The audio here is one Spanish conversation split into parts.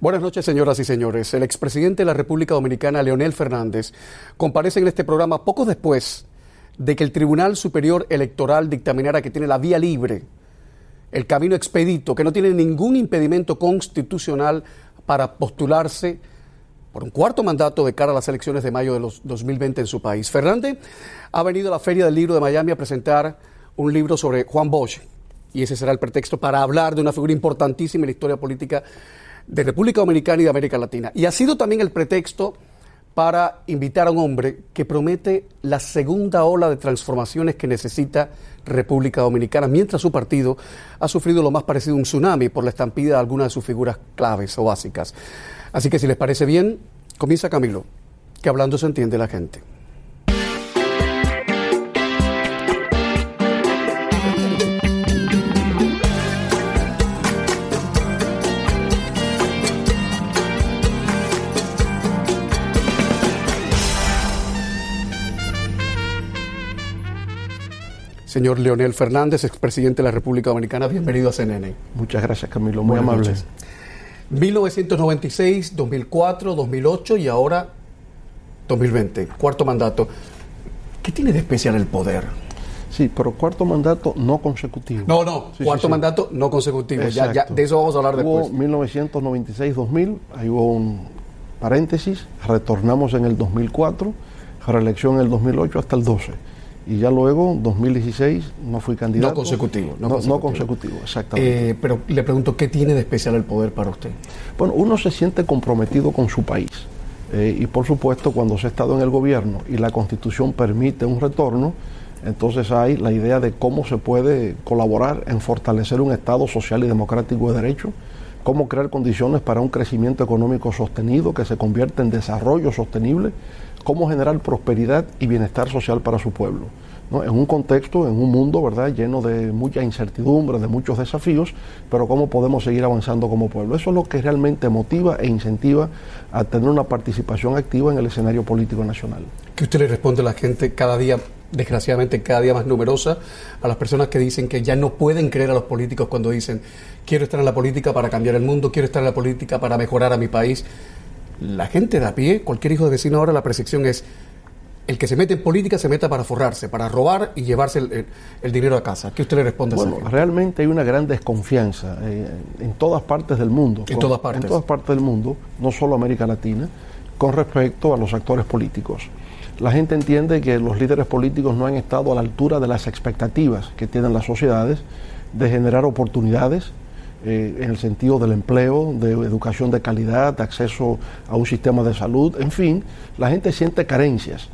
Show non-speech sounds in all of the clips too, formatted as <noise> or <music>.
Buenas noches, señoras y señores. El expresidente de la República Dominicana, Leonel Fernández, comparece en este programa poco después de que el Tribunal Superior Electoral dictaminara que tiene la vía libre, el camino expedito, que no tiene ningún impedimento constitucional para postularse por un cuarto mandato de cara a las elecciones de mayo de los 2020 en su país. Fernández ha venido a la Feria del Libro de Miami a presentar un libro sobre Juan Bosch, y ese será el pretexto para hablar de una figura importantísima en la historia política de República Dominicana y de América Latina. Y ha sido también el pretexto para invitar a un hombre que promete la segunda ola de transformaciones que necesita República Dominicana, mientras su partido ha sufrido lo más parecido a un tsunami por la estampida de algunas de sus figuras claves o básicas. Así que si les parece bien, comienza Camilo, que hablando se entiende la gente. Señor Leonel Fernández, expresidente de la República Dominicana, bienvenido a CNN. Muchas gracias, Camilo, muy amable. 1996, 2004, 2008 y ahora 2020, cuarto mandato. ¿Qué tiene de especial el poder? Sí, pero cuarto mandato no consecutivo. No, no, cuarto mandato no consecutivo. Ya, ya, de eso vamos a hablar hubo después. 1996-2000, ahí hubo un paréntesis, retornamos en el 2004, reelección en el 2008 hasta el 12 y ya luego, 2016, no fui candidato. No consecutivo. No, consecutivo, no consecutivo exactamente. Eh, pero le pregunto, ¿qué tiene de especial el poder para usted? Bueno, uno se siente comprometido con su país. Eh, y por supuesto, cuando se ha estado en el gobierno y la constitución permite un retorno, entonces hay la idea de cómo se puede colaborar en fortalecer un Estado social y democrático de derecho, cómo crear condiciones para un crecimiento económico sostenido que se convierta en desarrollo sostenible cómo generar prosperidad y bienestar social para su pueblo. En un contexto, en un mundo ¿verdad? lleno de mucha incertidumbre, de muchos desafíos, pero cómo podemos seguir avanzando como pueblo. Eso es lo que realmente motiva e incentiva a tener una participación activa en el escenario político nacional. ¿Qué usted le responde a la gente cada día, desgraciadamente cada día más numerosa, a las personas que dicen que ya no pueden creer a los políticos cuando dicen quiero estar en la política para cambiar el mundo, quiero estar en la política para mejorar a mi país? la gente de a pie, cualquier hijo de vecino ahora, la percepción es el que se mete en política se meta para forrarse, para robar y llevarse el, dinero a casa. ¿Qué usted le responde bueno, a realmente hay una gran desconfianza eh, en todas partes del mundo. En todas partes. En todas partes del mundo, no solo América Latina, con respecto a los actores políticos. La gente entiende que los líderes políticos no han estado a la altura de las expectativas que tienen las sociedades de generar oportunidades, eh, en el sentido del empleo, de educación de calidad, de acceso a un sistema de salud, en fin, la gente siente carencias.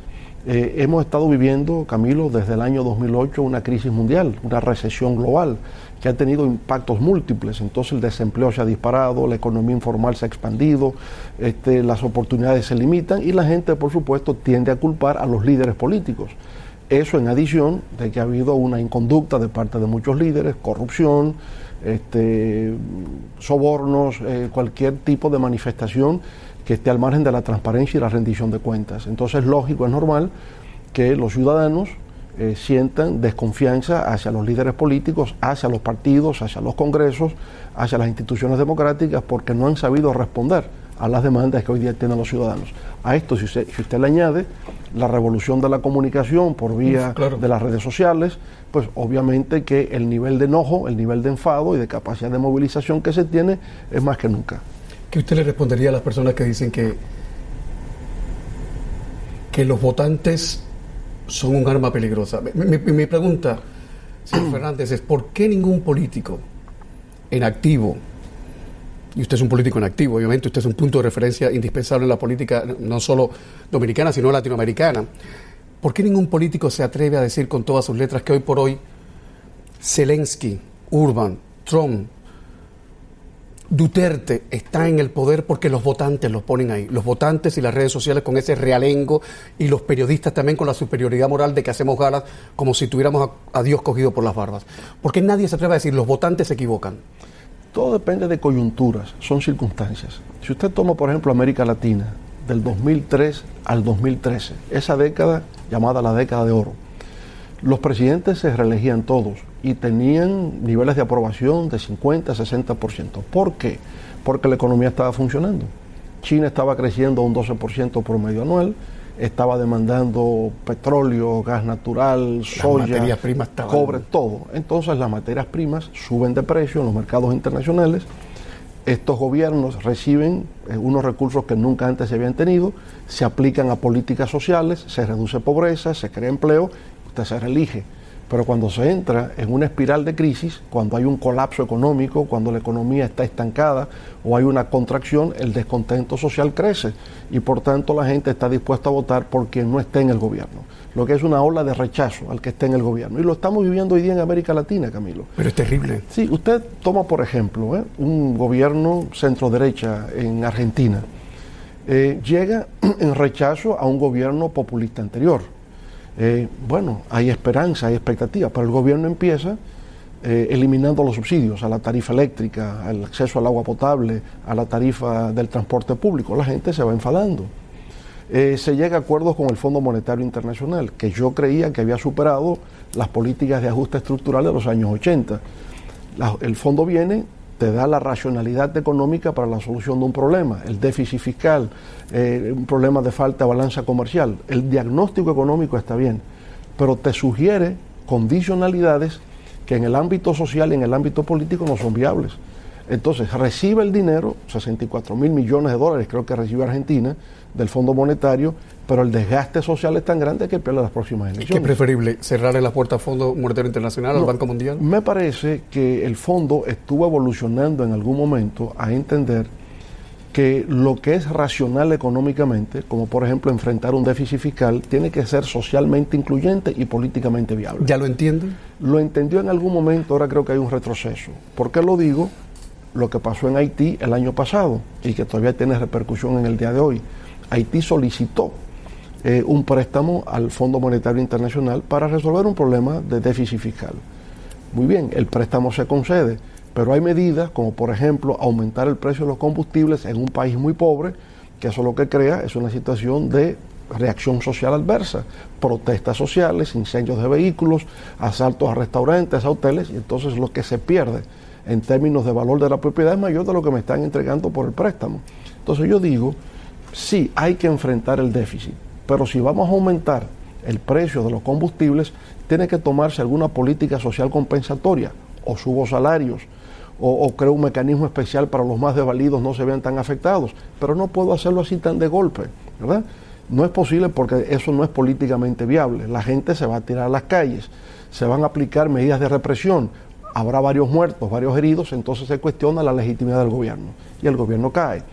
Eh, hemos estado viviendo, Camilo, desde el año 2008 una crisis mundial, una recesión global que ha tenido impactos múltiples. Entonces el desempleo se ha disparado, la economía informal se ha expandido, este, las oportunidades se limitan y la gente, por supuesto, tiende a culpar a los líderes políticos. Eso en adición de que ha habido una inconducta de parte de muchos líderes, corrupción, este, sobornos, eh, cualquier tipo de manifestación que esté al margen de la transparencia y la rendición de cuentas. Entonces es lógico, es normal que los ciudadanos eh, sientan desconfianza hacia los líderes políticos, hacia los partidos, hacia los congresos, hacia las instituciones democráticas, porque no han sabido responder a las demandas que hoy día tienen los ciudadanos. A esto, si usted, si usted le añade la revolución de la comunicación por vía de las redes sociales, pues obviamente que el nivel de enojo, el nivel de enfado y de capacidad de movilización que se tiene es más que nunca. ¿Qué usted le respondería a las personas que dicen que, que los votantes son un arma peligrosa? Mi, mi pregunta, señor <clears throat> Fernández, es ¿por qué ningún político en activo y usted es un político en activo, obviamente usted es un punto de referencia indispensable en la política no solo dominicana, sino latinoamericana. ¿Por qué ningún político se atreve a decir con todas sus letras que hoy por hoy Zelensky, Urban, Trump, Duterte está en el poder porque los votantes los ponen ahí. Los votantes y las redes sociales con ese realengo y los periodistas también con la superioridad moral de que hacemos galas como si tuviéramos a, a Dios cogido por las barbas. ¿Por qué nadie se atreve a decir los votantes se equivocan? Todo depende de coyunturas, son circunstancias. Si usted toma, por ejemplo, América Latina, del 2003 al 2013, esa década llamada la década de oro, los presidentes se reelegían todos y tenían niveles de aprobación de 50, 60%. ¿Por qué? porque la economía estaba funcionando. China estaba creciendo un 12% promedio anual, estaba demandando petróleo, gas natural, soya, cobre, todo. Entonces las materias primas suben de precio en los mercados internacionales. Estos gobiernos reciben eh, unos recursos que nunca antes se habían tenido, se aplican a políticas sociales, se reduce pobreza, se crea empleo, se reelige pero cuando se entra en una espiral de crisis, cuando hay un colapso económico, cuando la economía está estancada o hay una contracción, el descontento social crece y por tanto la gente está dispuesta a votar por quien no esté en el gobierno. Lo que es una ola de rechazo al que esté en el gobierno. Y lo estamos viviendo hoy día en América Latina, Camilo. Pero es terrible. Sí, usted toma, por ejemplo, ¿eh? un gobierno centro-derecha en Argentina. Eh, llega <clears throat> en rechazo a un gobierno populista anterior eh, bueno, hay esperanza, hay expectativa, pero el gobierno empieza eh, eliminando los subsidios a la tarifa eléctrica, al acceso al agua potable, a la tarifa del transporte público. La gente se va enfadando. Eh, se llega a acuerdos con el Fondo Monetario Internacional, que yo creía que había superado las políticas de ajuste estructural de los años 80. el fondo viene te da la racionalidad económica para la solución de un problema, el déficit fiscal, eh, un problema de falta de balanza comercial. El diagnóstico económico está bien, pero te sugiere condicionalidades que en el ámbito social y en el ámbito político no son viables. Entonces, recibe el dinero, 64 mil millones de dólares creo que recibe Argentina del Fondo Monetario, pero el desgaste social es tan grande que pierde las próximas elecciones. ¿Qué es preferible, cerrarle la puerta al Fondo Monetario Internacional, al Banco Mundial? Me parece que el fondo estuvo evolucionando en algún momento a entender que lo que es racional económicamente, como por ejemplo enfrentar un déficit fiscal, tiene que ser socialmente incluyente y políticamente viable. ¿Ya lo entienden? Lo entendió en algún momento, ahora creo que hay un retroceso. ¿Por qué lo digo? Lo que pasó en Haití el año pasado y que todavía tiene repercusión en el día de hoy. Haití solicitó eh, un préstamo al Fondo Monetario Internacional para resolver un problema de déficit fiscal. Muy bien, el préstamo se concede, pero hay medidas como por ejemplo aumentar el precio de los combustibles en un país muy pobre, que eso lo que crea es una situación de reacción social adversa, protestas sociales, incendios de vehículos, asaltos a restaurantes, a hoteles, y entonces lo que se pierde en términos de valor de la propiedad es mayor de lo que me están entregando por el préstamo. Entonces yo digo, sí, hay que enfrentar el déficit, pero si vamos a aumentar el precio de los combustibles, tiene que tomarse alguna política social compensatoria, o subo salarios, o, creo un mecanismo especial para los más desvalidos no se vean tan afectados, pero no puedo hacerlo así tan de golpe, ¿verdad? No es posible porque eso no es políticamente viable. La gente se va a tirar a las calles, se van a aplicar medidas de represión, habrá varios muertos, varios heridos, entonces se cuestiona la legitimidad del gobierno y el gobierno cae.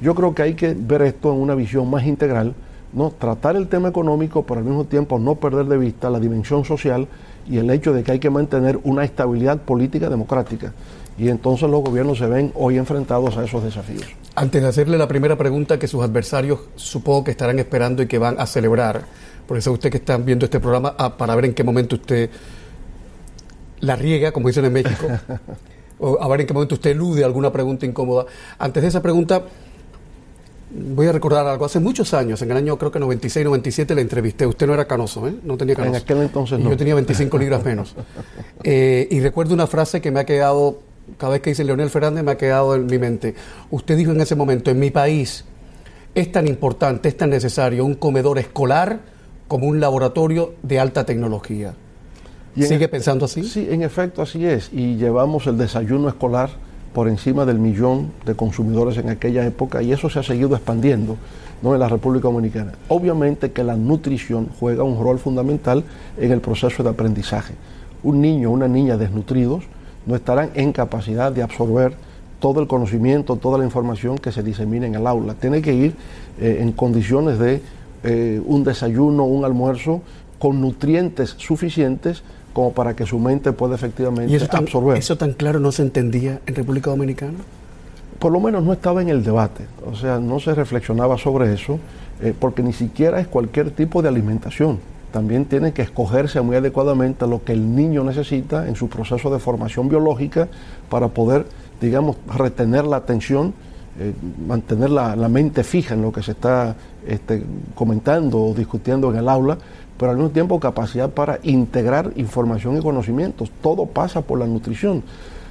Yo creo que hay que ver esto en una visión más integral ¿no? tratar el tema económico, pero al mismo tiempo no perder de vista la dimensión social y el hecho de que hay que mantener una estabilidad política democrática. Y entonces los gobiernos se ven hoy enfrentados a esos desafíos. Antes de hacerle la primera pregunta que sus adversarios supongo que estarán esperando y que van a celebrar, por eso usted que están viendo este programa, ah, para ver en qué momento usted la riega, como dicen en México, <laughs> o a ver en qué momento usted elude alguna pregunta incómoda. Antes de esa pregunta, Voy a recordar algo. Hace muchos años, en el año creo que 96, 97, le entrevisté. Usted no era canoso, ¿eh? No tenía canoso. En aquel entonces no. Yo tenía 25 <laughs> libras menos. Eh, y recuerdo una frase que me ha quedado, cada vez que dice Leonel Fernández, me ha quedado en mi mente. Usted dijo en ese momento, en mi país es tan importante, es tan necesario un comedor escolar como un laboratorio de alta tecnología. ¿Sigue pensando así? Sí, en efecto así es. Y llevamos el desayuno escolar por encima del millón de consumidores en aquella época y eso se ha seguido expandiendo ¿no? en la República Dominicana. Obviamente que la nutrición juega un rol fundamental en el proceso de aprendizaje. Un niño o una niña desnutridos no estarán en capacidad de absorber todo el conocimiento, toda la información que se disemina en el aula. Tiene que ir eh, en condiciones de eh, un desayuno, un almuerzo con nutrientes suficientes como para que su mente pueda efectivamente ¿Y eso tan, absorber. ¿Eso tan claro no se entendía en República Dominicana? Por lo menos no estaba en el debate, o sea, no se reflexionaba sobre eso, eh, porque ni siquiera es cualquier tipo de alimentación. También tiene que escogerse muy adecuadamente lo que el niño necesita en su proceso de formación biológica para poder, digamos, retener la atención, eh, mantener la, la, mente fija en lo que se está este, comentando o discutiendo en el aula pero al mismo tiempo capacidad para integrar información y conocimientos. Todo pasa por la nutrición.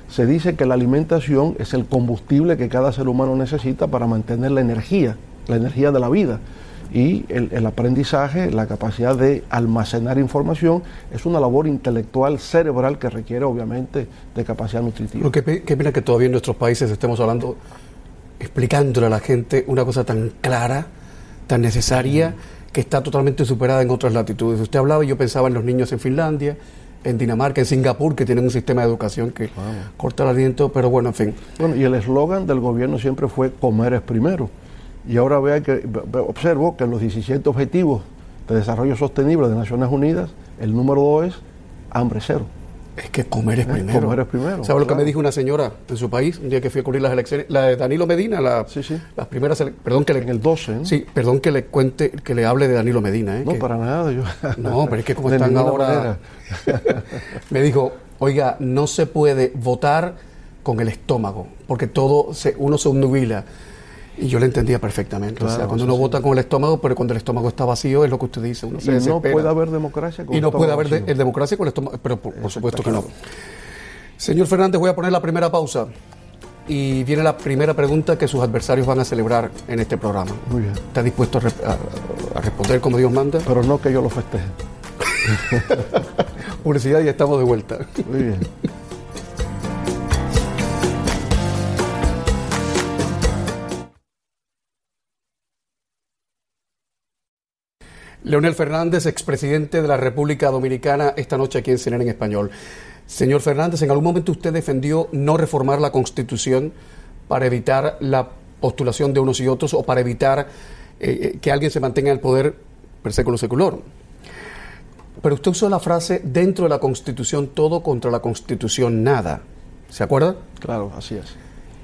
se dice que la alimentación es el combustible que cada ser humano necesita para mantener la energía, la energía de la vida. Y el, aprendizaje, la capacidad de almacenar información, es una labor intelectual, cerebral, que requiere obviamente de capacidad nutritiva. qué, pena que todavía en nuestros países estemos hablando, explicándole a la gente una cosa tan clara, tan necesaria, que está totalmente superada en otras latitudes. Usted hablaba y yo pensaba en los niños en Finlandia, en Dinamarca, en Singapur, que tienen un sistema de educación que corta el aliento, pero bueno, en fin. Bueno, y el eslogan del gobierno siempre fue comer es primero. Y ahora vea que observo que en los 17 objetivos de desarrollo sostenible de Naciones Unidas, el número 2 es hambre cero. Es que comer es primero. Comer es primero. ¿Sabe lo que me dijo una señora en su país un día que fui a cubrir las elecciones? La de Danilo Medina, la, sí, sí. las primeras perdón que le, En el 12, ¿no? Sí, perdón que le cuente, que le hable de Danilo Medina. ¿eh? No, para nada. Yo, <laughs> no, pero es que como están ahora... <laughs> me dijo, oiga, no se puede votar con el estómago, porque todo, se, uno se obnubila. Y yo le entendía perfectamente. o sea, cuando uno vota con el estómago, pero cuando el estómago está vacío, es lo que usted dice. Uno y no puede haber democracia con Y no puede haber democracia con el estómago, pero por, supuesto que no. Señor Fernández, voy a poner la primera pausa. Y viene la primera pregunta que sus adversarios van a celebrar en este programa. Muy bien. ¿Está dispuesto a, responder como Dios manda? Pero no que yo lo festeje. <laughs> Publicidad y estamos de vuelta. Muy bien. Leonel Fernández, expresidente de la República Dominicana, esta noche aquí en CNN en Español. Señor Fernández, ¿en algún momento usted defendió no reformar la Constitución para evitar la postulación de unos y otros o para evitar eh, eh, que alguien se mantenga en el poder per seculo seculorum? Pero usted usó la frase dentro de la Constitución todo contra la Constitución nada. ¿Se acuerda? Claro, así es.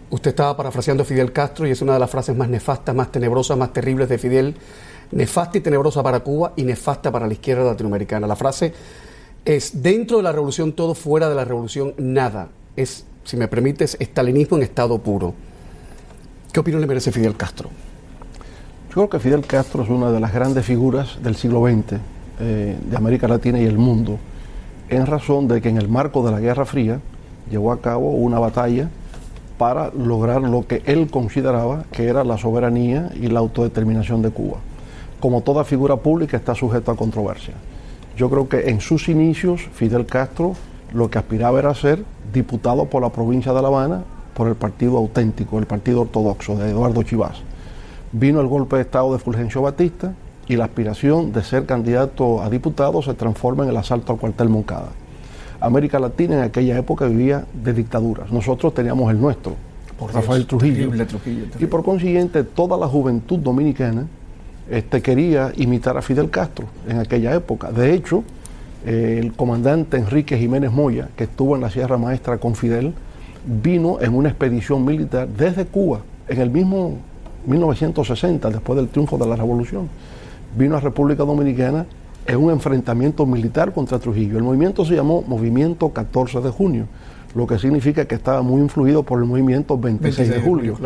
Usted estaba parafraseando a Fidel Castro y es una de las frases más nefastas, más tenebrosas, más terribles de Fidel nefasta y tenebrosa para Cuba y nefasta para la izquierda latinoamericana. La frase es dentro de la revolución todo, fuera de la revolución nada. Es, si me permites, estalinismo en estado puro. ¿Qué opinión le merece Fidel Castro? Yo creo que Fidel Castro es una de las grandes figuras del siglo XX eh, de América Latina y el mundo, en razón de que en el marco de la Guerra Fría llevó a cabo una batalla para lograr lo que él consideraba que era la soberanía y la autodeterminación de Cuba como toda figura pública, está sujeto a controversia. Yo creo que en sus inicios Fidel Castro lo que aspiraba era ser diputado por la provincia de La Habana por el partido auténtico, el partido ortodoxo de Eduardo Chivás. Vino el golpe de Estado de Fulgencio Batista y la aspiración de ser candidato a diputado se transforma en el asalto al cuartel Moncada. América Latina en aquella época vivía de dictaduras. Nosotros teníamos el nuestro, por Rafael Trujillo. Y por consiguiente, toda la juventud dominicana este, quería imitar a Fidel Castro en aquella época. De hecho, eh, el comandante Enrique Jiménez Moya, que estuvo en la Sierra Maestra con Fidel, vino en una expedición militar desde Cuba, en el mismo 1960, después del triunfo de la revolución. Vino a República Dominicana en un enfrentamiento militar contra Trujillo. El movimiento se llamó Movimiento 14 de Junio, lo que significa que estaba muy influido por el movimiento 26, de julio.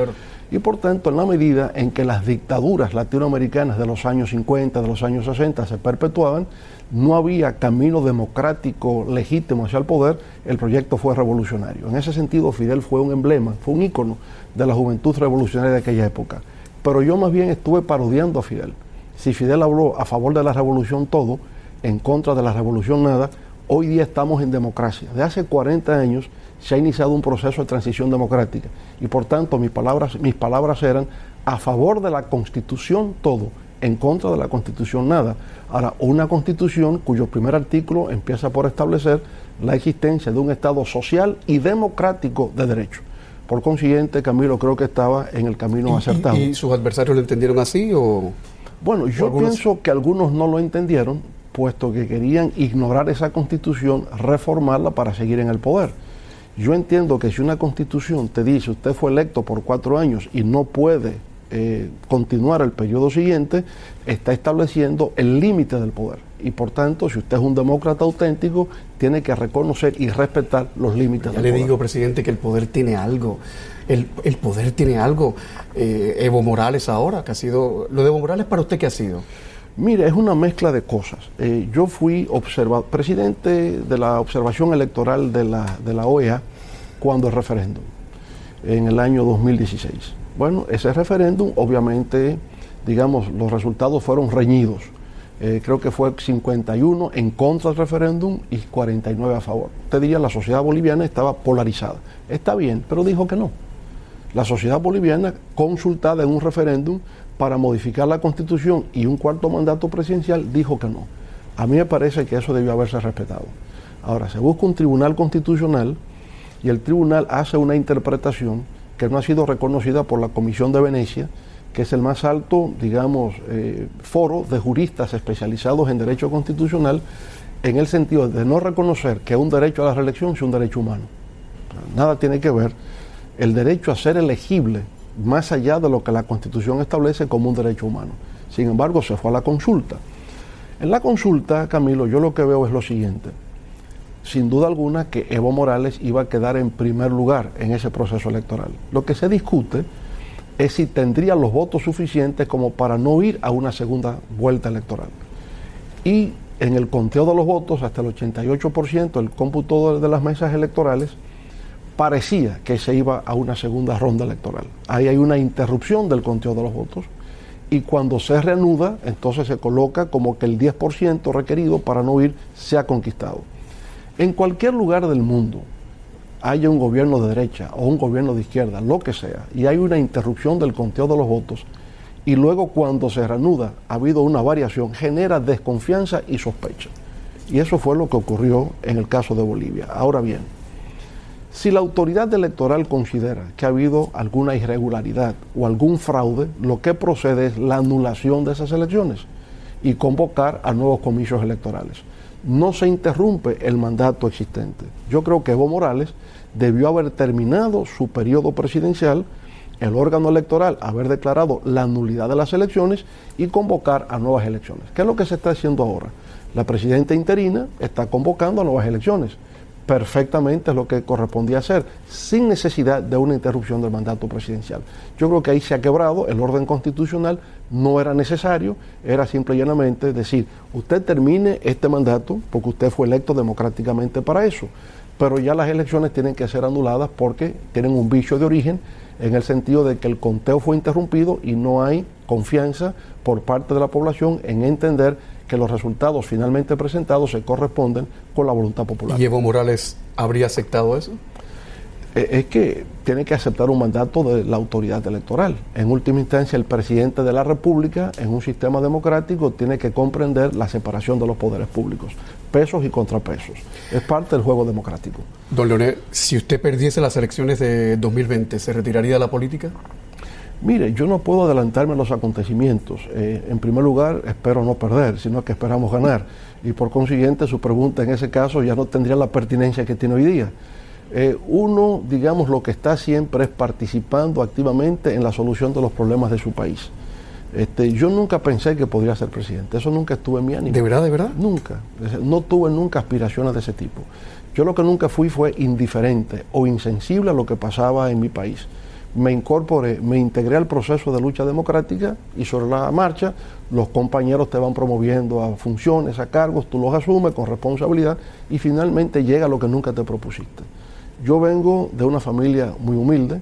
Y por tanto, en la medida en que las dictaduras latinoamericanas de los años 50, de los años 60 se perpetuaban, no había camino democrático legítimo hacia el poder, el proyecto fue revolucionario. En ese sentido, Fidel fue un emblema, fue un ícono de la juventud revolucionaria de aquella época. Pero yo más bien estuve parodiando a Fidel. Si Fidel habló a favor de la revolución todo, en contra de la revolución nada, hoy día estamos en democracia. De hace 40 años se ha iniciado un proceso de transición democrática y por tanto mis palabras, mis palabras eran a favor de la constitución todo, en contra de la constitución nada. Ahora, una constitución cuyo primer artículo empieza por establecer la existencia de un Estado social y democrático de derecho. Por consiguiente, Camilo creo que estaba en el camino acertado. ¿Y, sus adversarios lo entendieron así o...? Bueno, yo pienso que algunos no lo entendieron, puesto que querían ignorar esa constitución, reformarla para seguir en el poder. Yo entiendo que si una constitución te dice usted fue electo por cuatro años y no puede eh, continuar el periodo siguiente, está estableciendo el límite del poder. Y por tanto, si usted es un demócrata auténtico, tiene que reconocer y respetar los límites ya del le digo, presidente, que el poder tiene algo. El, poder tiene algo. Eh, Evo Morales ahora, que ha sido... ¿Lo de Evo Morales para usted qué ha sido? Mire, es una mezcla de cosas. Eh, yo fui presidente de la observación electoral de la, OEA cuando el referéndum, en el año 2016. Bueno, ese referéndum, obviamente, digamos, los resultados fueron reñidos. Eh, creo que fue 51 en contra del referéndum y 49 a favor. Te diría, la sociedad boliviana estaba polarizada. Está bien, pero dijo que no. La sociedad boliviana, consultada en un referéndum para modificar la constitución y un cuarto mandato presidencial, dijo que no. A mí me parece que eso debió haberse respetado. Ahora, se busca un tribunal constitucional y el tribunal hace una interpretación que no ha sido reconocida por la Comisión de Venecia, que es el más alto, digamos, eh, foro de juristas especializados en derecho constitucional, en el sentido de no reconocer que un derecho a la reelección es un derecho humano. Nada tiene que ver el derecho a ser elegible más allá de lo que la Constitución establece como un derecho humano. Sin embargo, se fue a la consulta. En la consulta, Camilo, yo lo que veo es lo siguiente. Sin duda alguna que Evo Morales iba a quedar en primer lugar en ese proceso electoral. Lo que se discute es si tendría los votos suficientes como para no ir a una segunda vuelta electoral. Y en el conteo de los votos, hasta el 88%, el cómputo de las mesas electorales, parecía que se iba a una segunda ronda electoral. Ahí hay una interrupción del conteo de los votos y cuando se reanuda, entonces se coloca como que el 10% requerido para no ir se ha conquistado. En cualquier lugar del mundo, haya un gobierno de derecha o un gobierno de izquierda, lo que sea, y hay una interrupción del conteo de los votos, y luego cuando se reanuda ha habido una variación, genera desconfianza y sospecha. Y eso fue lo que ocurrió en el caso de Bolivia. Ahora bien, si la autoridad electoral considera que ha habido alguna irregularidad o algún fraude, lo que procede es la anulación de esas elecciones y convocar a nuevos comicios electorales. No se interrumpe el mandato existente. Yo creo que Evo Morales debió haber terminado su periodo presidencial, el órgano electoral haber declarado la nulidad de las elecciones y convocar a nuevas elecciones. ¿Qué es lo que se está haciendo ahora? La presidenta interina está convocando a nuevas elecciones. Perfectamente lo que correspondía hacer, sin necesidad de una interrupción del mandato presidencial. Yo creo que ahí se ha quebrado el orden constitucional, no era necesario, era simple y llanamente decir, usted termine este mandato porque usted fue electo democráticamente para eso pero ya las elecciones tienen que ser anuladas porque tienen un vicio de origen en el sentido de que el conteo fue interrumpido y no hay confianza por parte de la población en entender que los resultados finalmente presentados se corresponden con la voluntad popular. ¿Y Evo Morales habría aceptado eso? Eh, es que tiene que aceptar un mandato de la autoridad electoral. En última instancia, el presidente de la República, en un sistema democrático, tiene que comprender la separación de los poderes públicos, pesos y contrapesos. Es parte del juego democrático. Don Leonel, si usted perdiese las elecciones de 2020, ¿se retiraría de la política? Mire, yo no puedo adelantarme a los acontecimientos. Eh, en primer lugar, espero no perder, sino que esperamos ganar. Y por consiguiente, su pregunta en ese caso ya no tendría la pertinencia que tiene hoy día. Eh, uno, digamos, lo que está siempre es participando activamente en la solución de los problemas de su país. Este, yo nunca pensé que podría ser presidente, eso nunca estuve en mi ánimo. ¿De verdad, de verdad? Nunca, no tuve nunca aspiraciones de ese tipo. Yo lo que nunca fui fue indiferente o insensible a lo que pasaba en mi país. Me incorporé, me integré al proceso de lucha democrática y sobre la marcha los compañeros te van promoviendo a funciones, a cargos, tú los asumes con responsabilidad y finalmente llega lo que nunca te propusiste. Yo vengo de una familia muy humilde,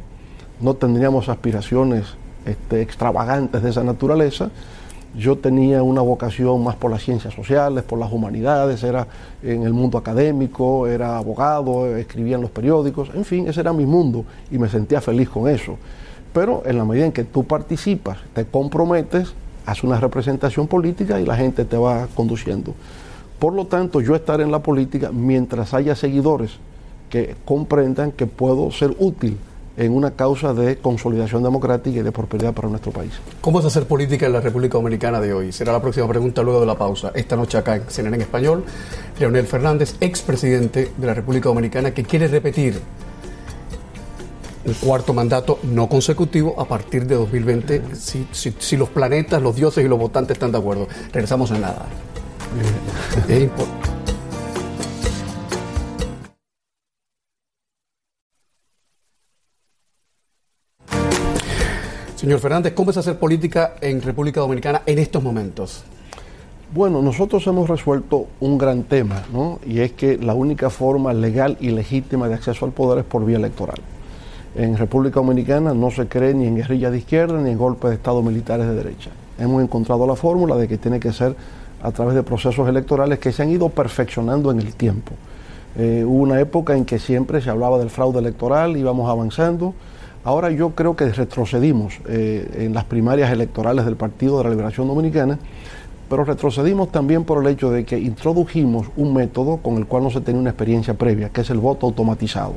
no tendríamos aspiraciones este, extravagantes de esa naturaleza. Yo tenía una vocación más por las ciencias sociales, por las humanidades, era en el mundo académico, era abogado, escribía en los periódicos, en fin, ese era mi mundo y me sentía feliz con eso. Pero en la medida en que tú participas, te comprometes, haces una representación política y la gente te va conduciendo. Por lo tanto, yo estaré en la política mientras haya seguidores que comprendan que puedo ser útil en una causa de consolidación democrática y de prosperidad para nuestro país. ¿Cómo es hacer política en la República Dominicana de hoy? Será la próxima pregunta luego de la pausa. Esta noche acá en CNN en Español, Leonel Fernández, expresidente de la República Dominicana, que quiere repetir un cuarto mandato no consecutivo a partir de 2020, si, si los planetas, los dioses y los votantes están de acuerdo. Regresamos en nada. <laughs> Señor Fernández, ¿cómo es hacer política en República Dominicana en estos momentos? Bueno, nosotros hemos resuelto un gran tema, ¿no? Y es que la única forma legal y legítima de acceso al poder es por vía electoral. En República Dominicana no se cree ni en guerrilla de izquierda ni en golpes de Estado militares de derecha. Hemos encontrado la fórmula de que tiene que ser a través de procesos electorales que se han ido perfeccionando en el tiempo. Eh, hubo una época en que siempre se hablaba del fraude electoral, íbamos avanzando. Ahora yo creo que retrocedimos eh, en las primarias electorales del Partido de la Liberación Dominicana pero retrocedimos también por el hecho de que introdujimos un método con el cual no se tenía una experiencia previa, que es el voto automatizado.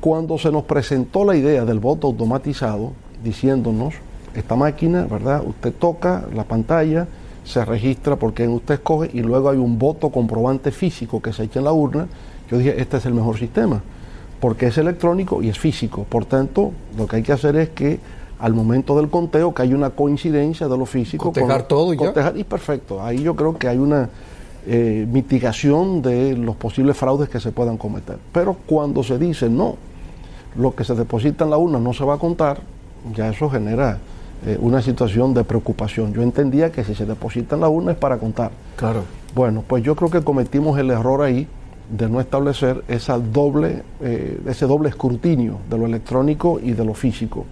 Cuando se nos presentó la idea del voto automatizado, diciéndonos, esta máquina, ¿verdad? Usted toca la pantalla, se registra porque usted escoge y luego hay un voto comprobante físico que se echa en la urna, yo dije, este es el mejor sistema, porque es electrónico y es físico. Por tanto, lo que hay que hacer es que al momento del conteo que hay una coincidencia de lo físico. Cotejar todo y ya. Y perfecto. Ahí yo creo que hay una eh, mitigación de los posibles fraudes que se puedan cometer. Pero cuando se dice no, lo que se deposita en la urna no se va a contar, ya eso genera eh, una situación de preocupación. Yo entendía que si se deposita en la urna es para contar. Claro. Bueno, pues yo creo que cometimos el error ahí de no establecer esa doble, eh, ese doble escrutinio de lo electrónico y de lo físico.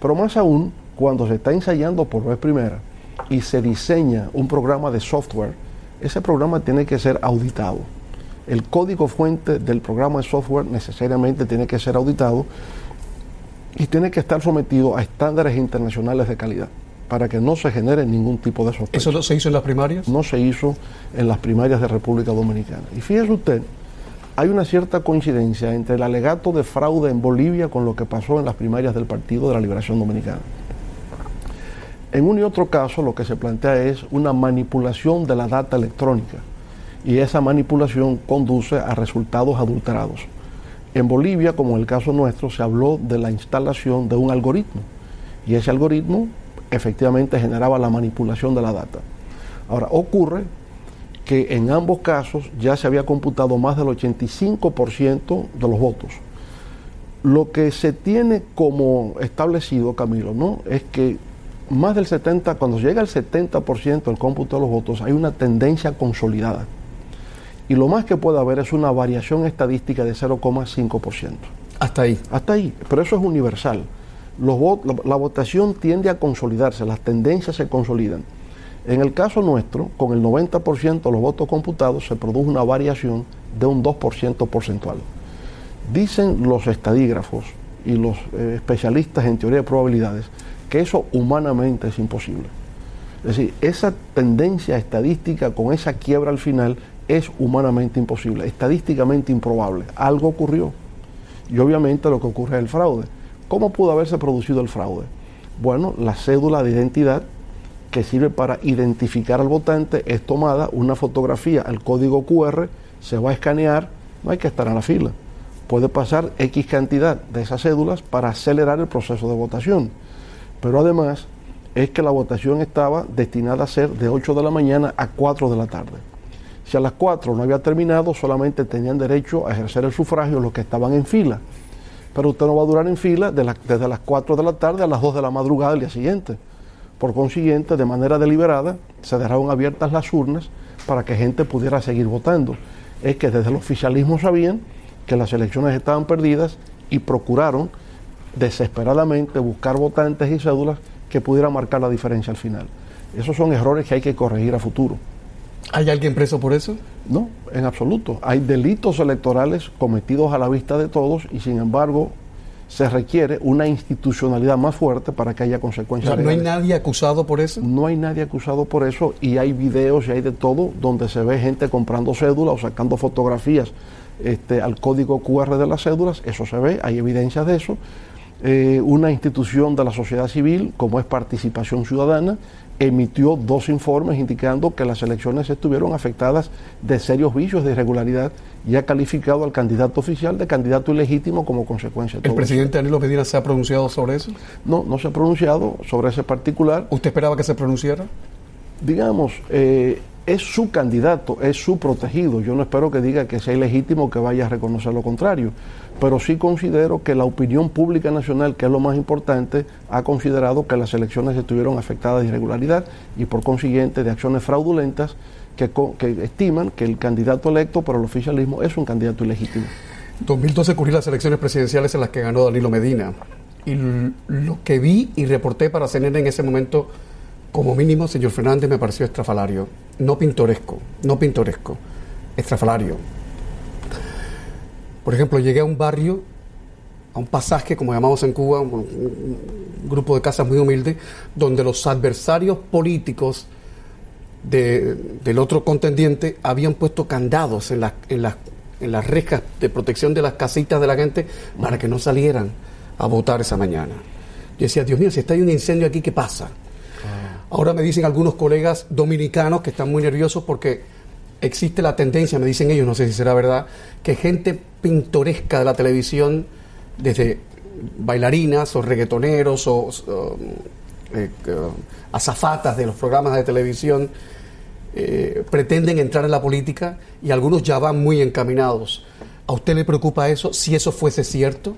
Pero más aún, cuando se está ensayando por vez primera y se diseña un programa de software, ese programa tiene que ser auditado. El código fuente del programa de software necesariamente tiene que ser auditado y tiene que estar sometido a estándares internacionales de calidad para que no se genere ningún tipo de sospecha. ¿Eso no se hizo en las primarias? No se hizo en las primarias de República Dominicana. Y fíjese usted hay una cierta coincidencia entre el alegato de fraude en Bolivia con lo que pasó en las primarias del Partido de la Liberación Dominicana. En un y otro caso lo que se plantea es una manipulación de la data electrónica y esa manipulación conduce a resultados adulterados. En Bolivia, como en el caso nuestro, se habló de la instalación de un algoritmo y ese algoritmo efectivamente generaba la manipulación de la data. Ahora, ocurre que en ambos casos ya se había computado más del 85% de los votos. Lo que se tiene como establecido, Camilo, ¿no? es que más del 70, cuando llega al 70% del cómputo de los votos, hay una tendencia consolidada. Y lo más que puede haber es una variación estadística de 0,5%. Hasta ahí. Hasta ahí, pero eso es universal. Los la votación tiende a consolidarse, las tendencias se consolidan. En el caso nuestro, con el 90% de los votos computados, se produjo una variación de un 2% porcentual. Dicen los estadígrafos y los eh, especialistas en teoría de probabilidades que eso humanamente es imposible. Es decir, esa tendencia estadística con esa quiebra al final es humanamente imposible, estadísticamente improbable. Algo ocurrió. Y obviamente lo que ocurre es el fraude. ¿Cómo pudo haberse producido el fraude? Bueno, la cédula de identidad que sirve para identificar al votante es tomada una fotografía al código QR, se va a escanear, no hay que estar en la fila. Puede pasar X cantidad de esas cédulas para acelerar el proceso de votación. Pero además es que la votación estaba destinada a ser de 8 de la mañana a 4 de la tarde. Si a las 4 no había terminado, solamente tenían derecho a ejercer el sufragio los que estaban en fila. Pero usted no va a durar en fila desde las 4 de la tarde a las 2 de la madrugada del día siguiente. Por consiguiente, de manera deliberada, se dejaron abiertas las urnas para que gente pudiera seguir votando. Es que desde el oficialismo sabían que las elecciones estaban perdidas y procuraron desesperadamente buscar votantes y cédulas que pudieran marcar la diferencia al final. Esos son errores que hay que corregir a futuro. ¿Hay alguien preso por eso? No, en absoluto. Hay delitos electorales cometidos a la vista de todos y sin embargo se requiere una institucionalidad más fuerte para que haya consecuencias. ¿No hay nadie acusado por eso? No hay nadie acusado por eso y hay videos y hay de todo donde se ve gente comprando cédulas o sacando fotografías este, al código QR de las cédulas, eso se ve, hay evidencias de eso. Eh, una institución de la sociedad civil, como es Participación Ciudadana, emitió dos informes indicando que las elecciones estuvieron afectadas de serios vicios de irregularidad y ha calificado al candidato oficial de candidato ilegítimo como consecuencia de ¿El presidente Danilo Medina se ha pronunciado sobre eso? No, no se ha pronunciado sobre ese particular. ¿Usted esperaba que se pronunciara? Digamos, eh, es su candidato, es su protegido. Yo no espero que diga que sea ilegítimo que vaya a reconocer lo contrario, pero sí considero que la opinión pública nacional, que es lo más importante, ha considerado que las elecciones estuvieron afectadas de irregularidad y por consiguiente de acciones fraudulentas que, estiman que el candidato electo por el oficialismo es un candidato ilegítimo. 2012 ocurrió las elecciones presidenciales en las que ganó Danilo Medina. Y lo que vi y reporté para CNN en ese momento, como mínimo, señor Fernández, me pareció estrafalario. No pintoresco, no pintoresco, estrafalario. Por ejemplo, llegué a un barrio, a un pasaje, como llamamos en Cuba, un, grupo de casas muy humilde, donde los adversarios políticos del otro contendiente habían puesto candados en, en las en las rejas de protección de las casitas de la gente para que no salieran a votar esa mañana. Yo decía, Dios mío, si está hay un incendio aquí, ¿qué pasa? Ah. Ahora me dicen algunos colegas dominicanos que están muy nerviosos porque existe la tendencia, me dicen ellos, no sé si será verdad, que gente pintoresca de la televisión, desde bailarinas o reggaetoneros o, eh, azafatas de los programas de televisión, eh, pretenden entrar en la política y algunos ya van muy encaminados. ¿A usted le preocupa eso si eso fuese cierto?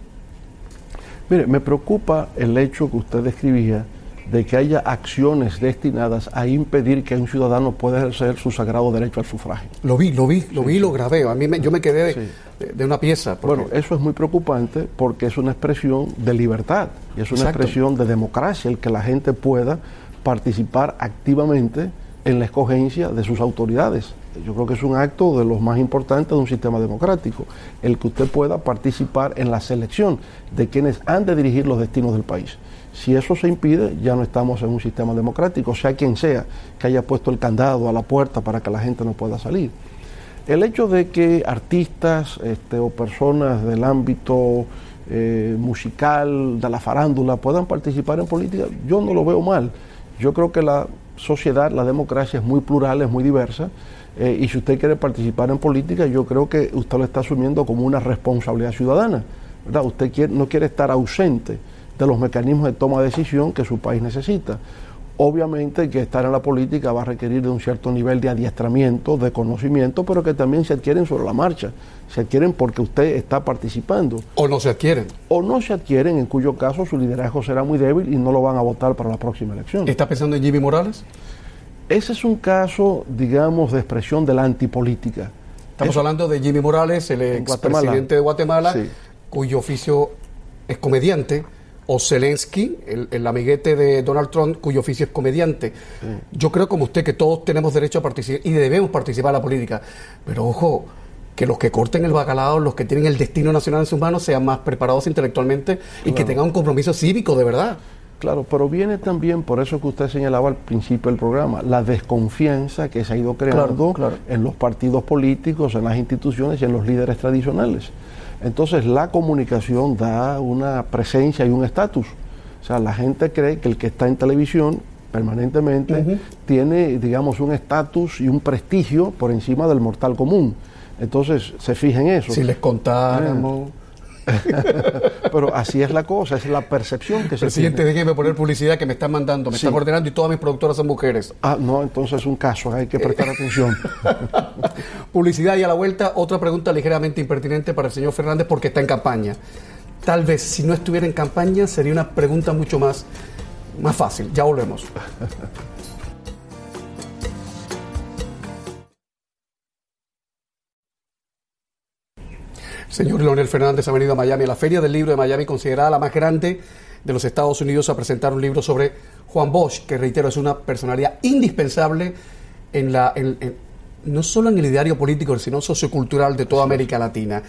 Mire, me preocupa el hecho que usted describía de que haya acciones destinadas a impedir que un ciudadano pueda ejercer su sagrado derecho al sufragio. Lo vi, lo vi, lo vi, lo grabé. A mí yo me quedé de, una pieza. Bueno, eso es muy preocupante porque es una expresión de libertad y es una expresión de democracia el que la gente pueda participar activamente en la escogencia de sus autoridades. Yo creo que es un acto de los más importantes de un sistema democrático, el que usted pueda participar en la selección de quienes han de dirigir los destinos del país. Si eso se impide, ya no estamos en un sistema democrático, sea quien sea que haya puesto el candado a la puerta para que la gente no pueda salir. El hecho de que artistas este, o personas del ámbito eh, musical, de la farándula, puedan participar en política, yo no lo veo mal. Yo creo que la sociedad, la democracia es muy plural, es muy diversa. Eh, y si usted quiere participar en política, yo creo que usted lo está asumiendo como una responsabilidad ciudadana. ¿verdad? Usted no quiere estar ausente de los mecanismos de toma de decisión que su país necesita. Obviamente que estar en la política va a requerir de un cierto nivel de adiestramiento, de conocimiento, pero que también se adquieren sobre la marcha. Se adquieren porque usted está participando. O no se adquieren. O no se adquieren, en cuyo caso su liderazgo será muy débil y no lo van a votar para la próxima elección. ¿Está pensando en Jimmy Morales? Ese es un caso, digamos, de expresión de la antipolítica. Estamos hablando de Jimmy Morales, el expresidente de Guatemala, cuyo oficio es comediante o Zelensky, el, amiguete de Donald Trump, cuyo oficio es comediante. Yo creo como usted que todos tenemos derecho a participar y debemos participar en la política, pero ojo, que los que corten el bacalao, los que tienen el destino nacional en sus manos, sean más preparados intelectualmente y que tengan un compromiso cívico de verdad. Claro, pero viene también, por eso que usted señalaba al principio del programa, la desconfianza que se ha ido creando en los partidos políticos, en las instituciones y en los líderes tradicionales. Entonces la comunicación da una presencia y un estatus. O sea, la gente cree que el que está en televisión permanentemente tiene, digamos, un estatus y un prestigio por encima del mortal común. Entonces se fija en eso. Si les contáramos. Pero así es la cosa, es la percepción que se Presidente, déjeme poner publicidad que me están mandando, me están ordenando y todas mis productoras son mujeres. Ah, no, entonces es un caso, hay que prestar eh. atención. <laughs> publicidad y a la vuelta, otra pregunta ligeramente impertinente para el señor Fernández porque está en campaña. Tal vez si no estuviera en campaña sería una pregunta mucho más, más fácil. Ya volvemos. <laughs> Señor Leonel Fernández ha venido a Miami, a la Feria del Libro de Miami, considerada la más grande de los Estados Unidos, a presentar un libro sobre Juan Bosch, que reitero es una personalidad indispensable en la, no solo en el ideario político, sino sociocultural de toda América Latina.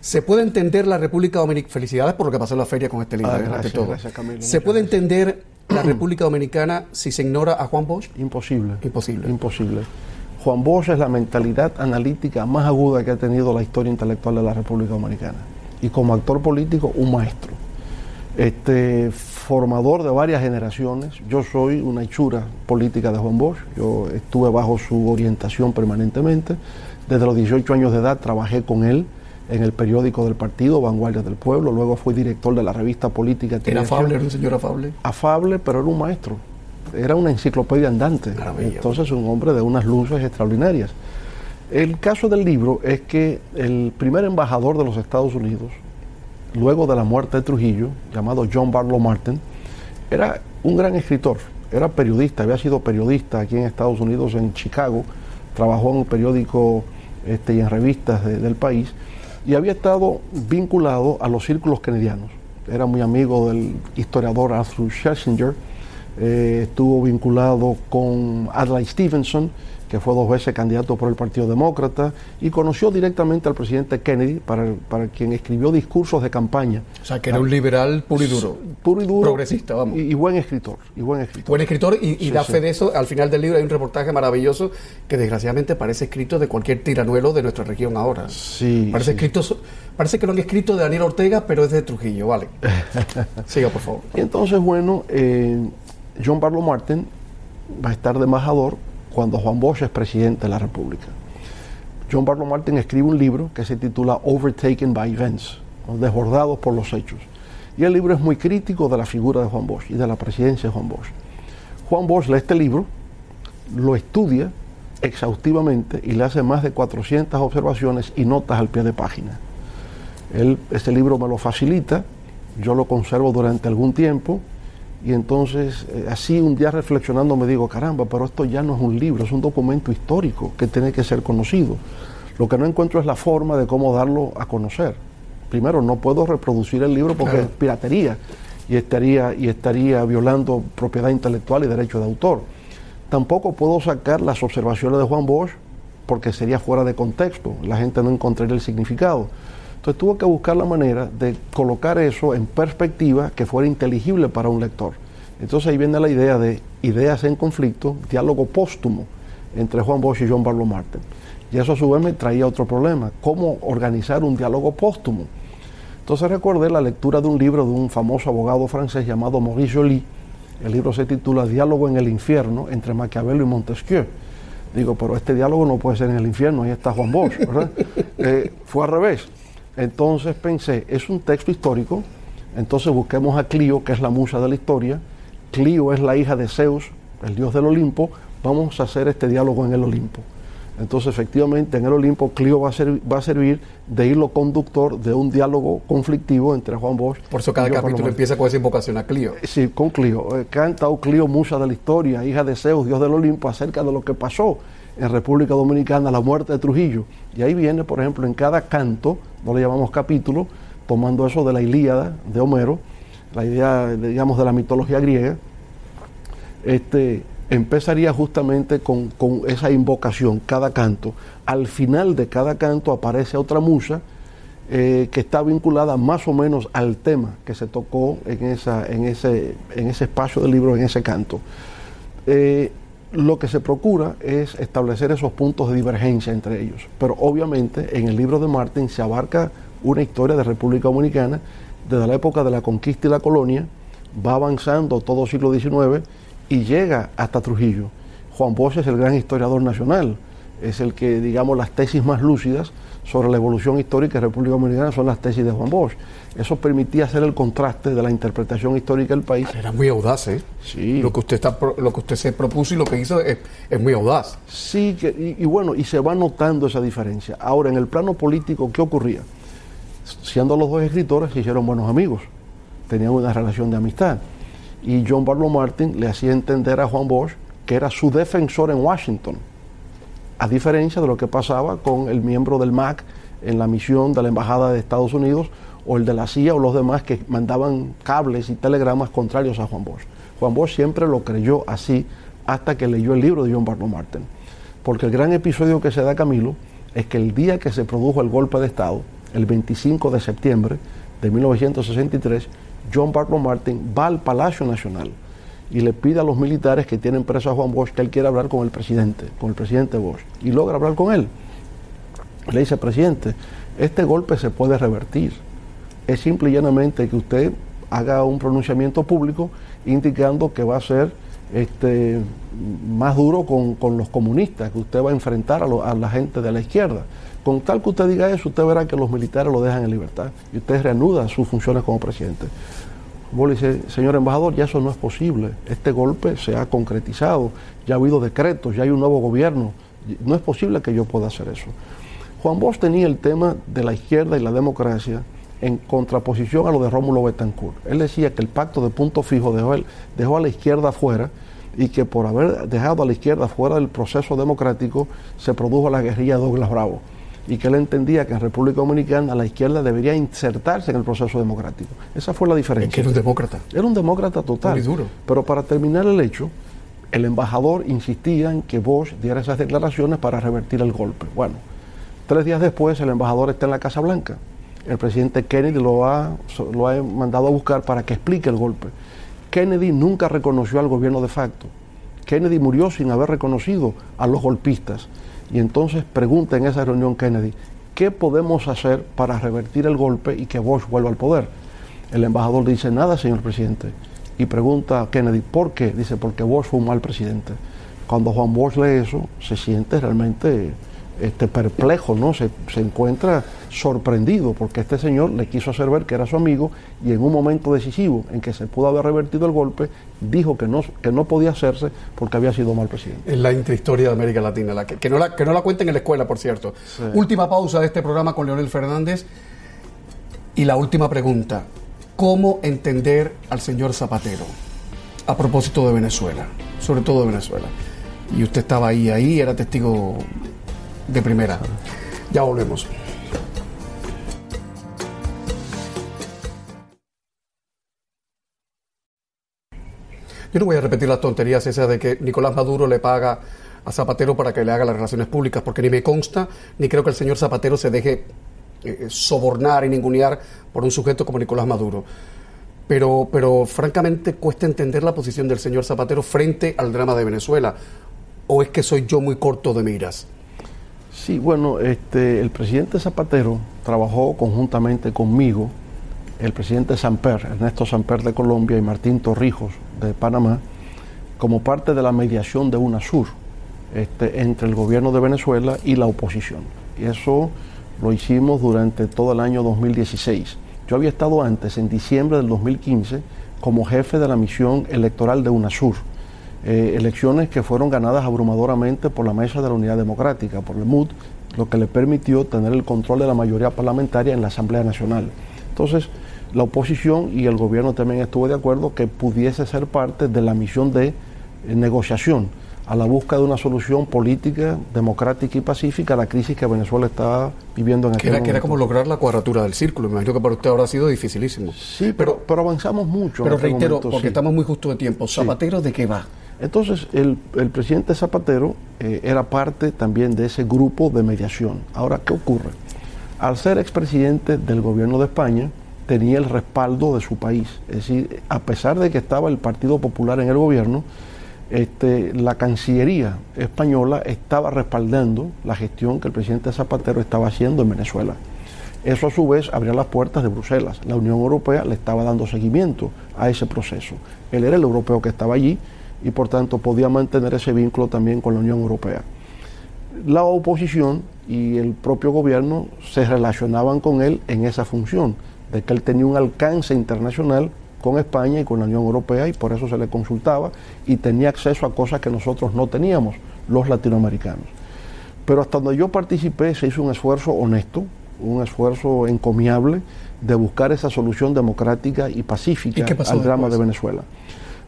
Se puede entender la República Dominicana, felicidades por lo que pasó en la feria con este libro, ah, todo. Se puede entender la República Dominicana si se ignora a Juan Bosch? Imposible. Imposible. Imposible. Juan Bosch es la mentalidad analítica más aguda que ha tenido la historia intelectual de la República Dominicana. Y como actor político, un maestro. Este, formador de varias generaciones. Yo soy una hechura política de Juan Bosch. Yo estuve bajo su orientación permanentemente. Desde los 18 años de edad trabajé con él en el periódico del partido, Vanguardia del Pueblo. Luluego fui director de la revista política. ¿Era afable? ¿Era un señor afable? Afable, pero era un maestro era una enciclopedia andante. Entonces, un hombre de unas luces extraordinarias. El caso del libro es que el primer embajador de los Estados Unidos, luego de la muerte de Trujillo, llamado John Barlow Martin, era un gran escritor, era periodista, había sido periodista aquí en Estados Unidos, en Chicago, trabajó en un periódico este, y en revistas del país, y había estado vinculado a los círculos kennedianos. Era muy amigo del historiador Arthur Schlesinger, eh, estuvo vinculado con Adlai Stevenson, que fue dos veces candidato por el Partido Demócrata, y conoció directamente al presidente Kennedy, para, para quien escribió discursos de campaña. O sea, que era un liberal puro y duro. Puro y duro. Progresista, vamos. Y, buen escritor. Y buen escritor. Buen escritor, y, da fe de eso. Al final del libro hay un reportaje maravilloso que desgraciadamente parece escrito de cualquier tiranuelo de nuestra región ahora. Sí. Parece escrito. Parece que lo han escrito de Daniel Ortega, pero es de Trujillo, vale. <laughs> Siga, por favor. Y entonces, bueno, eh, John Barlow Martin va a estar de embajador cuando Juan Bosch es presidente de la República. John Barlow Martin escribe un libro que se titula Overtaken by Events, desbordados por los hechos. Y el libro es muy crítico de la figura de Juan Bosch y de la presidencia de Juan Bosch. Juan Bosch lee este libro, lo estudia exhaustivamente y le hace más de 400 observaciones y notas al pie de página. Él, este libro me lo facilita, yo lo conservo durante algún tiempo, y entonces, eh, así un día reflexionando me digo, caramba, pero esto ya no es un libro, es un documento histórico que tiene que ser conocido. Lo que no encuentro es la forma de cómo darlo a conocer. Primero, no puedo reproducir el libro porque es piratería y estaría, y estaría violando propiedad intelectual y derecho de autor. Tampoco puedo sacar las observaciones de Juan Bosch porque sería fuera de contexto, la gente no encontraría el significado. Entonces tuvo que buscar la manera de colocar eso en perspectiva que fuera inteligible para un lector. Entonces ahí viene la idea de ideas en conflicto, diálogo póstumo entre Juan Bosch y John Barlow Martin. Y eso a su vez me traía otro problema, cómo organizar un diálogo póstumo. Entonces recordé la lectura de un libro de un famoso abogado francés llamado Maurice Joly. El libro se titula Diálogo en el infierno entre Maquiavelo y Montesquieu. Digo, pero este diálogo no puede ser en el infierno, ahí está Juan Bosch, ¿verdad? <laughs> Eh, fue al revés. Entonces pensé, es un texto histórico, entonces busquemos a Clio, que es la musa de la historia. Clio es la hija de Zeus, el dios del Olimpo. Vamos a hacer este diálogo en el Olimpo. Entonces, efectivamente, en el Olimpo, Clio va a, ser, va a servir de hilo conductor de un diálogo conflictivo entre Juan Bosch. Por eso cada capítulo empieza con esa invocación a Clio. Sí, con Clio. Eh, canta, oh Clio, musa de la historia, hija de Zeus, dios del Olimpo, acerca de lo que pasó en República Dominicana, la muerte de Trujillo. Y ahí viene, por ejemplo, en cada canto, no le llamamos capítulo, tomando eso de la Ilíada de Homero, la idea, digamos, de la mitología griega, este, empezaría justamente con, esa invocación, cada canto. Al final de cada canto aparece otra musa eh, que está vinculada más o menos al tema que se tocó en, esa, en, ese, en ese espacio del libro, en ese canto. Eh, lo que se procura es establecer esos puntos de divergencia entre ellos. Pero obviamente en el libro de Martin se abarca una historia de República Dominicana desde la época de la conquista y la colonia, va avanzando todo siglo XIX y llega hasta Trujillo. Juan Bosch es el gran historiador nacional, es el que, digamos, las tesis más lúcidas sobre la evolución histórica de República Dominicana son las tesis de Juan Bosch. Eso permitía hacer el contraste de la interpretación histórica del país. Era muy audaz, ¿eh? Sí. Lo que usted, está, lo que usted se propuso y lo que hizo es, muy audaz. Sí, y, bueno, y se va notando esa diferencia. Ahora, en el plano político, ¿qué ocurría? Siendo los dos escritores, se hicieron buenos amigos, tenían una relación de amistad. Y John Barlow Martin le hacía entender a Juan Bosch que era su defensor en Washington a diferencia de lo que pasaba con el miembro del MAC en la misión de la Embajada de Estados Unidos o el de la CIA o los demás que mandaban cables y telegramas contrarios a Juan Bosch. Juan Bosch siempre lo creyó así hasta que leyó el libro de John Barlow Martin. Porque el gran episodio que se da Camilo es que el día que se produjo el golpe de Estado, el 25 de septiembre de 1963, John Barlow Martin va al Palacio Nacional y le pide a los militares que tienen preso a Juan Bosch que él quiere hablar con el presidente, con el presidente Bosch, y logra hablar con él. Le dice, presidente, este golpe se puede revertir. Es simple y llanamente que usted haga un pronunciamiento público indicando que va a ser este, más duro con, los comunistas, que usted va a enfrentar a, a, la gente de la izquierda. Con tal que usted diga eso, usted verá que los militares lo dejan en libertad y usted reanuda sus funciones como presidente. Vos le señor embajador, ya eso no es posible. Este golpe se ha concretizado, ya ha habido decretos, ya hay un nuevo gobierno. No es posible que yo pueda hacer eso. Juan Bosch tenía el tema de la izquierda y la democracia en contraposición a lo de Rómulo Betancourt. Él decía que el pacto de punto fijo dejó, dejó a la izquierda fuera y que por haber dejado a la izquierda fuera del proceso democrático se produjo la guerrilla de Douglas Bravo y que él entendía que en República Dominicana la izquierda debería insertarse en el proceso democrático. Esa fue la diferencia. Es que era un demócrata. Era un demócrata total. Muy duro. Pero para terminar el hecho, el embajador insistía en que Bosch diera esas declaraciones para revertir el golpe. Bueno, tres días después el embajador está en la Casa Blanca. El presidente Kennedy lo ha, lo ha mandado a buscar para que explique el golpe. Kennedy nunca reconoció al gobierno de facto. Kennedy murió sin haber reconocido a los golpistas. Y entonces pregunta en esa reunión Kennedy, ¿qué podemos hacer para revertir el golpe y que Bosch vuelva al poder? El embajador dice, nada, señor presidente. Y pregunta a Kennedy, ¿por qué? Dice, porque Bosch fue un mal presidente. Cuando Juan Bosch lee eso, se siente realmente este, perplejo, ¿no? Se, encuentra sorprendido porque este señor le quiso hacer ver que era su amigo y en un momento decisivo en que se pudo haber revertido el golpe, dijo que no, que no podía hacerse porque había sido mal presidente. Es la intrahistoria de América Latina, la que, no la, que no la cuenten en la escuela, por cierto. Última pausa de este programa con Leonel Fernández. Y la última pregunta, ¿cómo entender al señor Zapatero a propósito de Venezuela? Sobre todo de Venezuela. Y usted estaba ahí, ahí, era testigo de primera. Ya volvemos. Yo no voy a repetir las tonterías esas de que Nicolás Maduro le paga a Zapatero para que le haga las relaciones públicas, porque ni me consta, ni creo que el señor Zapatero se deje eh, sobornar y ningunear por un sujeto como Nicolás Maduro. Pero, pero francamente cuesta entender la posición del señor Zapatero frente al drama de Venezuela. ¿O es que soy yo muy corto de miras? Sí, bueno, este, el presidente Zapatero trabajó conjuntamente conmigo, el presidente Samper, Ernesto Samper de Colombia y Martín Torrijos de Panamá, como parte de la mediación de UNASUR este, entre el gobierno de Venezuela y la oposición. Y eso lo hicimos durante todo el año 2016. Yo había estado antes, en diciembre del 2015, como jefe de la misión electoral de UNASUR eh, elecciones que fueron ganadas abrumadoramente por la Mesa de la Unidad Democrática, por el MUD, lo que le permitió tener el control de la mayoría parlamentaria en la Asamblea Nacional. Entonces, la oposición y el gobierno también estuvo de acuerdo que pudiese ser parte de la misión de eh, negociación a la búsqueda de una solución política, democrática y pacífica a la crisis que Venezuela está viviendo en aquel era, Que era como lograr la cuadratura del círculo. Me imagino que para usted ahora ha sido dificilísimo. Sí, pero, pero, avanzamos mucho. Pero reitero, porque estamos muy justo de tiempo. ¿Zapatero de qué va? Entonces, el, presidente Zapatero eh, era parte también de ese grupo de mediación. Ahora, ¿qué ocurre? Al ser expresidente del gobierno de España, tenía el respaldo de su país. Es decir, a pesar de que estaba el Partido Popular en el gobierno, este, la Cancillería española estaba respaldando la gestión que el presidente Zapatero estaba haciendo en Venezuela. Eso a su vez abría las puertas de Bruselas. La Unión Europea le estaba dando seguimiento a ese proceso. Él era el europeo que estaba allí y por tanto podía mantener ese vínculo también con la Unión Europea. La oposición y el propio gobierno se relacionaban con él en esa función, de que él tenía un alcance internacional con España y con la Unión Europea y por eso se le consultaba y tenía acceso a cosas que nosotros no teníamos, los latinoamericanos. Pero hasta donde yo participé se hizo un esfuerzo honesto, un esfuerzo encomiable de buscar esa solución democrática y pacífica al drama de Venezuela.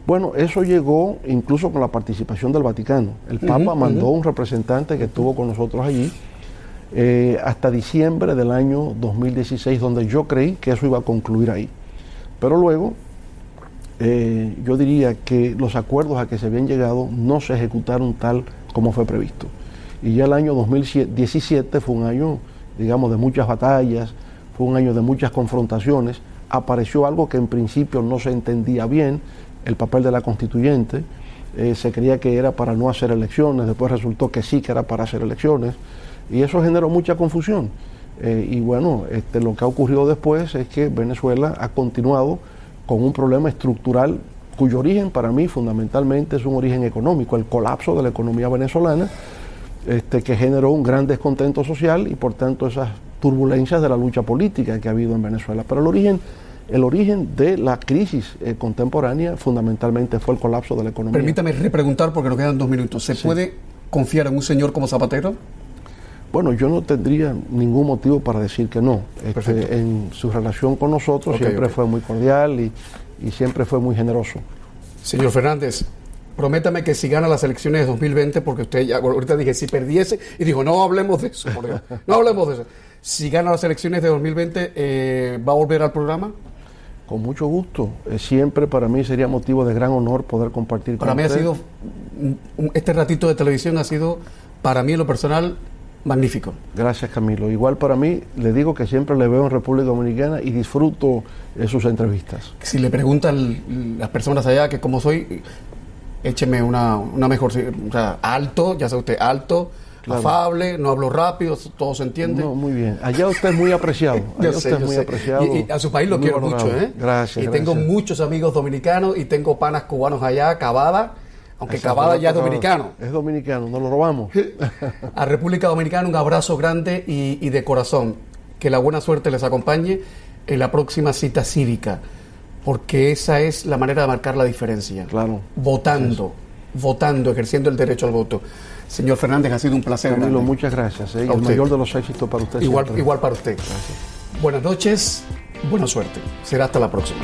Bueno, eso llegó incluso con la participación del Vaticano. El Papa mandó un representante que estuvo con nosotros allí eh, hasta diciembre del año 2016, donde yo creí que eso iba a concluir ahí. Pero luego, eh, yo diría que los acuerdos a que se habían llegado no se ejecutaron tal como fue previsto. Y ya el año 2017 fue un año, digamos, de muchas batallas, fue un año de muchas confrontaciones. Apareció algo que en principio no se entendía bien, el papel de la constituyente. Eh, se creía que era para no hacer elecciones, después resultó que sí que era para hacer elecciones, y eso generó mucha confusión. Eh, y bueno, este, lo que ha ocurrido después es que Venezuela ha continuado con un problema estructural cuyo origen para mí fundamentalmente es un origen económico, el colapso de la economía venezolana, este, que generó un gran descontento social y por tanto esas turbulencias de la lucha política que ha habido en Venezuela. Pero el origen el origen de la crisis eh, contemporánea fundamentalmente fue el colapso de la economía. Permítame repreguntar porque nos quedan dos minutos. ¿Se puede confiar en un señor como Zapatero? Bueno, yo no tendría ningún motivo para decir que no. Este, en su relación con nosotros siempre fue muy cordial y, y siempre fue muy generoso. Señor Fernández, prométame que si gana las elecciones de 2020, porque usted ya ahorita dije si perdiese, y dijo, no hablemos de eso, no hablemos de eso. Si gana las elecciones de 2020, eh, ¿va a volver al programa? Con mucho gusto. Eh, siempre para mí sería motivo de gran honor poder compartir Para con mí ha sido, este ratito de televisión ha sido, para mí en lo personal, magnífico. Gracias Camilo. Igual para mí, le digo que siempre le veo en República Dominicana y disfruto eh, sus entrevistas. Si le preguntan las personas allá que cómo soy, écheme una, una mejor, o sea, alto, ya sabe usted, alto, Claro. afable, no hablo rápido, todo se entiende. No, muy bien. Allá usted es muy apreciado. <laughs> Allá Yo usted sé, es yo muy sé. apreciado. Y, y a su país lo quiero mucho. ¿eh? Gracias. Y tengo muchos amigos dominicanos y tengo panas cubanos allá, Cavada, aunque Esa Cavada ya es dominicano. Es dominicano, nos lo robamos. <laughs> A República Dominicana un abrazo grande y, y de corazón. Que la buena suerte les acompañe en la próxima cita cívica, porque esa es la manera de marcar la diferencia. Claro. Votando, votando, ejerciendo el derecho al voto. Señor Fernández, ha sido un placer. Camilo, grande. muchas gracias. ¿eh? El mayor de los éxitos para usted. Igual, siempre. igual para usted. Buenas noches, buena suerte. Será hasta la próxima.